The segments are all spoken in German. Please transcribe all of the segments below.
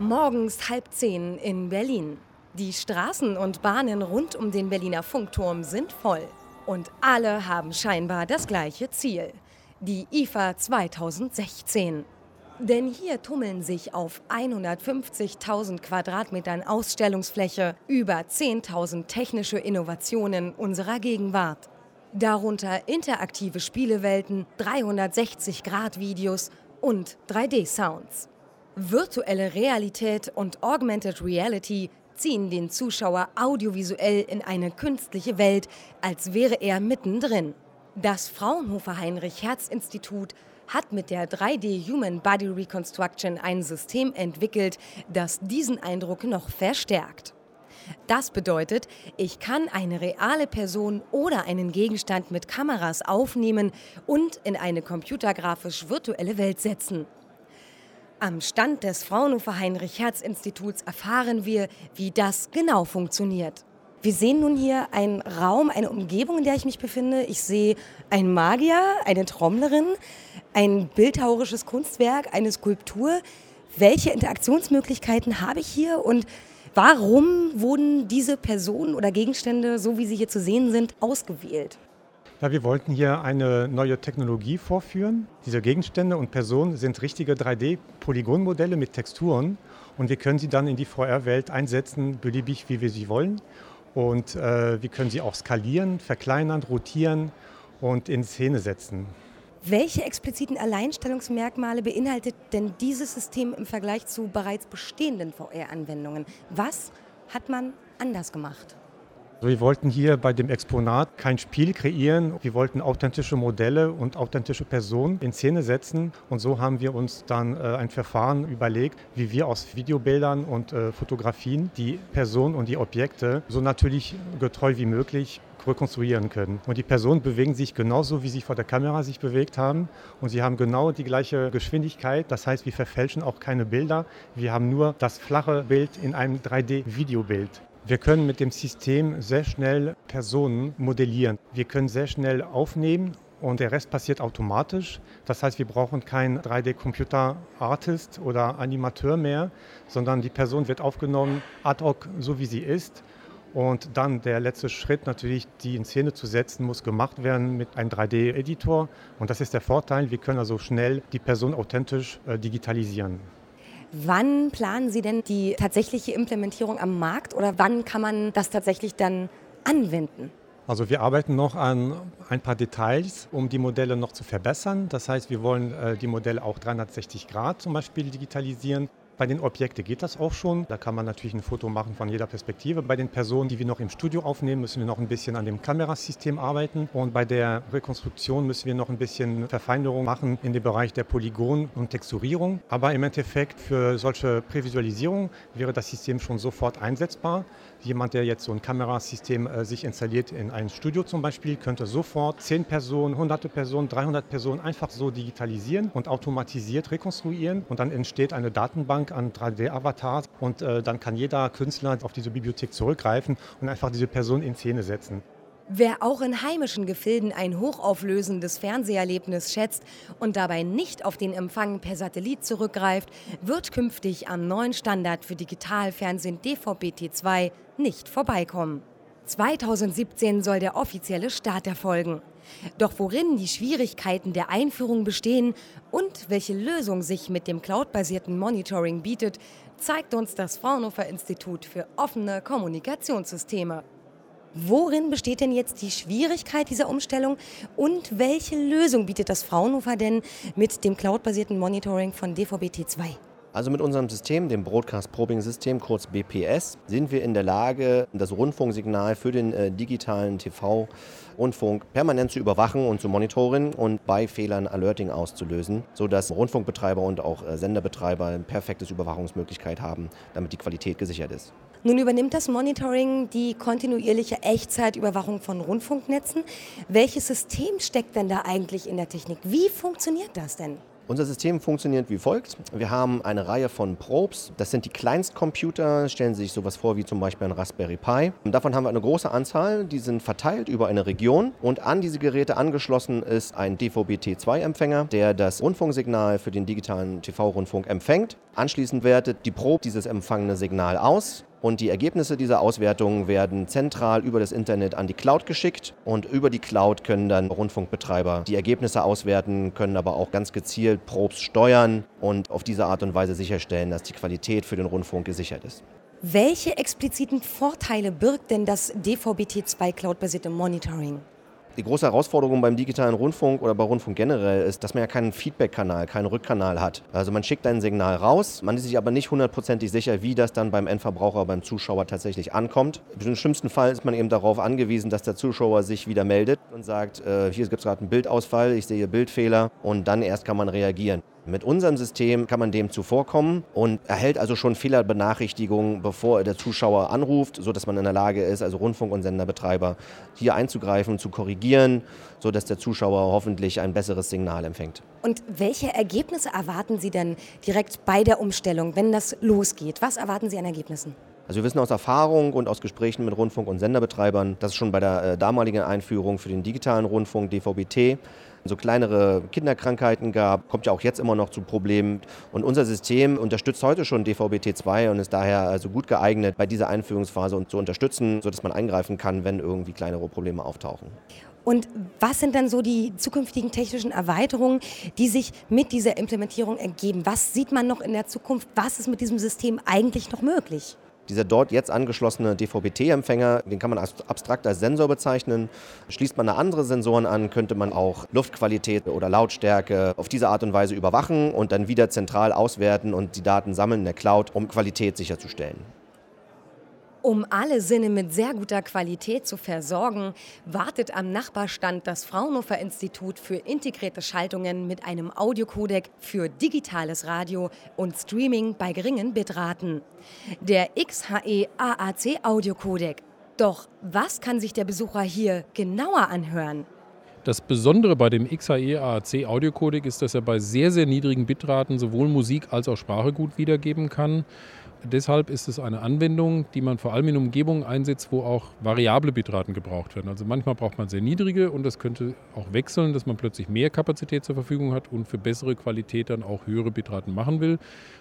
Morgens halb zehn in Berlin. Die Straßen und Bahnen rund um den Berliner Funkturm sind voll. Und alle haben scheinbar das gleiche Ziel. Die IFA 2016. Denn hier tummeln sich auf 150.000 Quadratmetern Ausstellungsfläche über 10.000 technische Innovationen unserer Gegenwart. Darunter interaktive Spielewelten, 360-Grad-Videos und 3D-Sounds. Virtuelle Realität und Augmented Reality ziehen den Zuschauer audiovisuell in eine künstliche Welt, als wäre er mittendrin. Das Fraunhofer Heinrich Herz Institut hat mit der 3D Human Body Reconstruction ein System entwickelt, das diesen Eindruck noch verstärkt. Das bedeutet, ich kann eine reale Person oder einen Gegenstand mit Kameras aufnehmen und in eine computergrafisch virtuelle Welt setzen. Am Stand des Fraunhofer Heinrich-Herz-Instituts erfahren wir, wie das genau funktioniert. Wir sehen nun hier einen Raum, eine Umgebung, in der ich mich befinde. Ich sehe einen Magier, eine Trommlerin, ein bildhauerisches Kunstwerk, eine Skulptur. Welche Interaktionsmöglichkeiten habe ich hier und warum wurden diese Personen oder Gegenstände, so wie sie hier zu sehen sind, ausgewählt? Ja, wir wollten hier eine neue Technologie vorführen. Diese Gegenstände und Personen sind richtige 3D-Polygonmodelle mit Texturen und wir können sie dann in die VR-Welt einsetzen, beliebig wie wir sie wollen. Und äh, wir können sie auch skalieren, verkleinern, rotieren und in Szene setzen. Welche expliziten Alleinstellungsmerkmale beinhaltet denn dieses System im Vergleich zu bereits bestehenden VR-Anwendungen? Was hat man anders gemacht? Wir wollten hier bei dem Exponat kein Spiel kreieren. Wir wollten authentische Modelle und authentische Personen in Szene setzen. Und so haben wir uns dann äh, ein Verfahren überlegt, wie wir aus Videobildern und äh, Fotografien die Personen und die Objekte so natürlich getreu wie möglich rekonstruieren können. Und die Personen bewegen sich genauso, wie sie vor der Kamera sich bewegt haben. Und sie haben genau die gleiche Geschwindigkeit. Das heißt, wir verfälschen auch keine Bilder. Wir haben nur das flache Bild in einem 3D-Videobild. Wir können mit dem System sehr schnell Personen modellieren. Wir können sehr schnell aufnehmen und der Rest passiert automatisch. Das heißt, wir brauchen keinen 3D-Computer-Artist oder Animateur mehr, sondern die Person wird aufgenommen ad hoc, so wie sie ist. Und dann der letzte Schritt natürlich, die in Szene zu setzen, muss gemacht werden mit einem 3D-Editor. Und das ist der Vorteil, wir können also schnell die Person authentisch äh, digitalisieren. Wann planen Sie denn die tatsächliche Implementierung am Markt oder wann kann man das tatsächlich dann anwenden? Also wir arbeiten noch an ein paar Details, um die Modelle noch zu verbessern. Das heißt, wir wollen äh, die Modelle auch 360 Grad zum Beispiel digitalisieren. Bei den Objekten geht das auch schon. Da kann man natürlich ein Foto machen von jeder Perspektive. Bei den Personen, die wir noch im Studio aufnehmen, müssen wir noch ein bisschen an dem Kamerasystem arbeiten. Und bei der Rekonstruktion müssen wir noch ein bisschen Verfeinerung machen in dem Bereich der Polygon- und Texturierung. Aber im Endeffekt für solche Prävisualisierung wäre das System schon sofort einsetzbar. Jemand, der jetzt so ein Kamerasystem äh, sich installiert in ein Studio zum Beispiel, könnte sofort 10 Personen, hunderte Personen, 300 Personen einfach so digitalisieren und automatisiert rekonstruieren. Und dann entsteht eine Datenbank an 3D-Avatars und äh, dann kann jeder Künstler auf diese Bibliothek zurückgreifen und einfach diese Person in Szene setzen. Wer auch in heimischen Gefilden ein hochauflösendes Fernseherlebnis schätzt und dabei nicht auf den Empfang per Satellit zurückgreift, wird künftig am neuen Standard für Digitalfernsehen DVB-T2 nicht vorbeikommen. 2017 soll der offizielle Start erfolgen. Doch worin die Schwierigkeiten der Einführung bestehen und welche Lösung sich mit dem cloudbasierten Monitoring bietet, zeigt uns das Fraunhofer Institut für offene Kommunikationssysteme. Worin besteht denn jetzt die Schwierigkeit dieser Umstellung und welche Lösung bietet das Fraunhofer denn mit dem cloudbasierten Monitoring von DVB-T2? Also mit unserem System, dem Broadcast Probing System, kurz BPS, sind wir in der Lage, das Rundfunksignal für den äh, digitalen TV-Rundfunk permanent zu überwachen und zu monitoren und bei Fehlern Alerting auszulösen, sodass Rundfunkbetreiber und auch äh, Senderbetreiber eine perfekte Überwachungsmöglichkeit haben, damit die Qualität gesichert ist. Nun übernimmt das Monitoring die kontinuierliche Echtzeitüberwachung von Rundfunknetzen. Welches System steckt denn da eigentlich in der Technik? Wie funktioniert das denn? Unser System funktioniert wie folgt. Wir haben eine Reihe von Probes. Das sind die Kleinstcomputer. Stellen Sie sich sowas vor wie zum Beispiel ein Raspberry Pi. Und davon haben wir eine große Anzahl. Die sind verteilt über eine Region. Und an diese Geräte angeschlossen ist ein DVB-T2-Empfänger, der das Rundfunksignal für den digitalen TV-Rundfunk empfängt. Anschließend wertet die Probe dieses empfangene Signal aus und die Ergebnisse dieser Auswertungen werden zentral über das Internet an die Cloud geschickt und über die Cloud können dann Rundfunkbetreiber die Ergebnisse auswerten, können aber auch ganz gezielt Probes steuern und auf diese Art und Weise sicherstellen, dass die Qualität für den Rundfunk gesichert ist. Welche expliziten Vorteile birgt denn das DVB-T2 Cloud-basierte Monitoring? Die große Herausforderung beim digitalen Rundfunk oder bei Rundfunk generell ist, dass man ja keinen Feedback-Kanal, keinen Rückkanal hat. Also man schickt ein Signal raus, man ist sich aber nicht hundertprozentig sicher, wie das dann beim Endverbraucher, beim Zuschauer tatsächlich ankommt. Im schlimmsten Fall ist man eben darauf angewiesen, dass der Zuschauer sich wieder meldet und sagt, äh, hier gibt es gerade einen Bildausfall, ich sehe Bildfehler und dann erst kann man reagieren. Mit unserem System kann man dem zuvorkommen und erhält also schon Fehlerbenachrichtigungen, bevor der Zuschauer anruft, sodass man in der Lage ist, also Rundfunk- und Senderbetreiber, hier einzugreifen, zu korrigieren, sodass der Zuschauer hoffentlich ein besseres Signal empfängt. Und welche Ergebnisse erwarten Sie denn direkt bei der Umstellung, wenn das losgeht? Was erwarten Sie an Ergebnissen? Also wir wissen aus Erfahrung und aus Gesprächen mit Rundfunk- und Senderbetreibern, dass es schon bei der äh, damaligen Einführung für den digitalen Rundfunk DVB-T so kleinere Kinderkrankheiten gab, kommt ja auch jetzt immer noch zu Problemen. Und unser System unterstützt heute schon DVB-T2 und ist daher also gut geeignet, bei dieser Einführungsphase zu unterstützen, sodass man eingreifen kann, wenn irgendwie kleinere Probleme auftauchen. Und was sind dann so die zukünftigen technischen Erweiterungen, die sich mit dieser Implementierung ergeben? Was sieht man noch in der Zukunft? Was ist mit diesem System eigentlich noch möglich? Dieser dort jetzt angeschlossene DVB-T-Empfänger, den kann man abstrakt als Sensor bezeichnen. Schließt man da andere Sensoren an, könnte man auch Luftqualität oder Lautstärke auf diese Art und Weise überwachen und dann wieder zentral auswerten und die Daten sammeln in der Cloud, um Qualität sicherzustellen. Um alle Sinne mit sehr guter Qualität zu versorgen, wartet am Nachbarstand das Fraunhofer Institut für integrierte Schaltungen mit einem Audiocodec für digitales Radio und Streaming bei geringen Bitraten. Der XHE AAC Audiocodec. Doch was kann sich der Besucher hier genauer anhören? Das Besondere bei dem XHE AAC Audiocodec ist, dass er bei sehr, sehr niedrigen Bitraten sowohl Musik als auch Sprache gut wiedergeben kann. Deshalb ist es eine Anwendung, die man vor allem in Umgebungen einsetzt, wo auch variable Bitraten gebraucht werden. Also manchmal braucht man sehr niedrige und das könnte auch wechseln, dass man plötzlich mehr Kapazität zur Verfügung hat und für bessere Qualität dann auch höhere Bitraten machen will.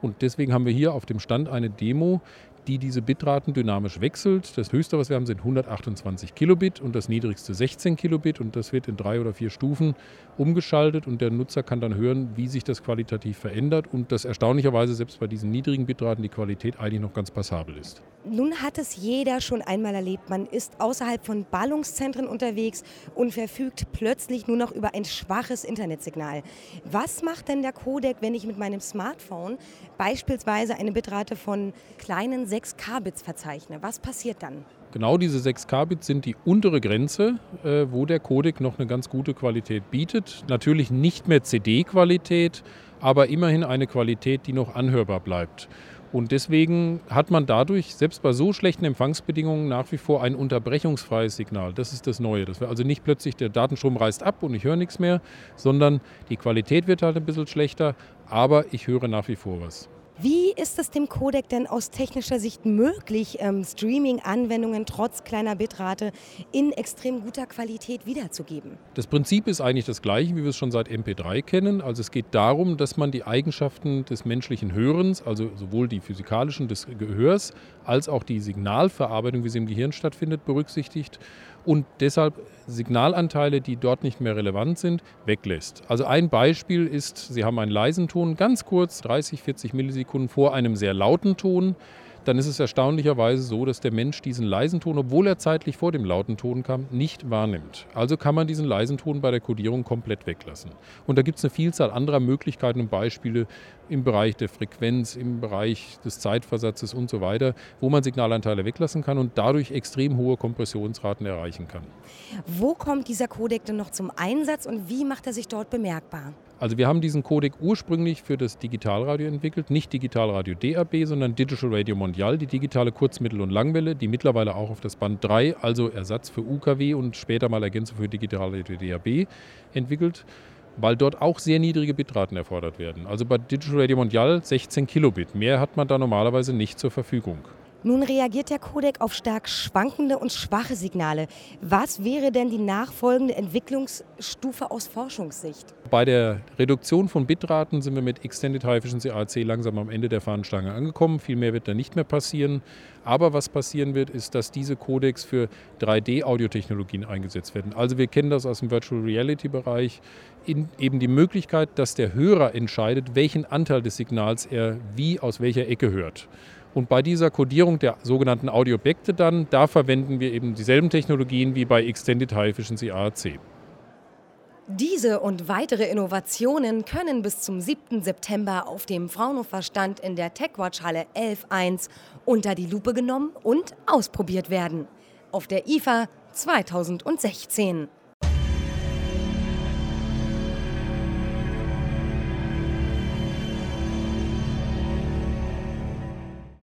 Und deswegen haben wir hier auf dem Stand eine Demo, die diese Bitraten dynamisch wechselt. Das höchste, was wir haben, sind 128 Kilobit und das niedrigste 16 Kilobit und das wird in drei oder vier Stufen umgeschaltet und der Nutzer kann dann hören, wie sich das qualitativ verändert und dass erstaunlicherweise selbst bei diesen niedrigen Bitraten die Qualität eigentlich noch ganz passabel ist. Nun hat es jeder schon einmal erlebt. Man ist außerhalb von Ballungszentren unterwegs und verfügt plötzlich nur noch über ein schwaches Internetsignal. Was macht denn der Codec, wenn ich mit meinem Smartphone beispielsweise eine Bitrate von kleinen 6 Kbits verzeichne? Was passiert dann? Genau diese 6 Kbits sind die untere Grenze, äh, wo der Codec noch eine ganz gute Qualität bietet. Natürlich nicht mehr CD-Qualität, aber immerhin eine Qualität, die noch anhörbar bleibt. Und deswegen hat man dadurch, selbst bei so schlechten Empfangsbedingungen, nach wie vor ein unterbrechungsfreies Signal. Das ist das Neue. Das also nicht plötzlich der Datenstrom reißt ab und ich höre nichts mehr, sondern die Qualität wird halt ein bisschen schlechter, aber ich höre nach wie vor was. Wie ist es dem Codec denn aus technischer Sicht möglich, ähm, Streaming-Anwendungen trotz kleiner Bitrate in extrem guter Qualität wiederzugeben? Das Prinzip ist eigentlich das gleiche, wie wir es schon seit MP3 kennen. Also es geht darum, dass man die Eigenschaften des menschlichen Hörens, also sowohl die physikalischen des Gehörs als auch die Signalverarbeitung, wie sie im Gehirn stattfindet, berücksichtigt und deshalb Signalanteile, die dort nicht mehr relevant sind, weglässt. Also ein Beispiel ist, Sie haben einen leisen Ton, ganz kurz, 30, 40 Millisekunden vor einem sehr lauten Ton dann ist es erstaunlicherweise so, dass der Mensch diesen leisen Ton, obwohl er zeitlich vor dem lauten Ton kam, nicht wahrnimmt. Also kann man diesen leisen Ton bei der Kodierung komplett weglassen. Und da gibt es eine Vielzahl anderer Möglichkeiten und Beispiele im Bereich der Frequenz, im Bereich des Zeitversatzes und so weiter, wo man Signalanteile weglassen kann und dadurch extrem hohe Kompressionsraten erreichen kann. Wo kommt dieser Codec denn noch zum Einsatz und wie macht er sich dort bemerkbar? Also wir haben diesen Codec ursprünglich für das Digitalradio entwickelt, nicht Digitalradio DAB, sondern Digital Radio Mondial, die digitale Kurz-, Mittel- und Langwelle, die mittlerweile auch auf das Band 3, also Ersatz für UKW und später mal Ergänzung für Digitalradio DAB entwickelt. weil dort auch sehr niedrige Bitraten erfordert werden. Also bei Digital Radio Mondial 16 Kilobit. Mehr hat man da normalerweise nicht zur Verfügung. Nun reagiert der Codec auf stark schwankende und schwache Signale. Was wäre denn die nachfolgende Entwicklungsstufe aus Forschungssicht? Bei der Reduktion von Bitraten sind wir mit Extended High Efficiency ARC langsam am Ende der Fahnenstange angekommen. Viel mehr wird da nicht mehr passieren. Aber was passieren wird, ist, dass diese Codecs für 3D-Audiotechnologien eingesetzt werden. Also wir kennen das aus dem Virtual Reality-Bereich. eben die Möglichkeit, dass der Hörer entscheidet, welchen Anteil des Signals er wie aus welcher Ecke hört. Und bei dieser Codierung der sogenannten Audioobjekte dann, da verwenden wir eben dieselben Technologien wie bei Extended High Efficiency AAC. Diese und weitere Innovationen können bis zum 7. September auf dem Fraunhofer Stand in der TechWatch Halle 11.1 unter die Lupe genommen und ausprobiert werden. Auf der IFA 2016.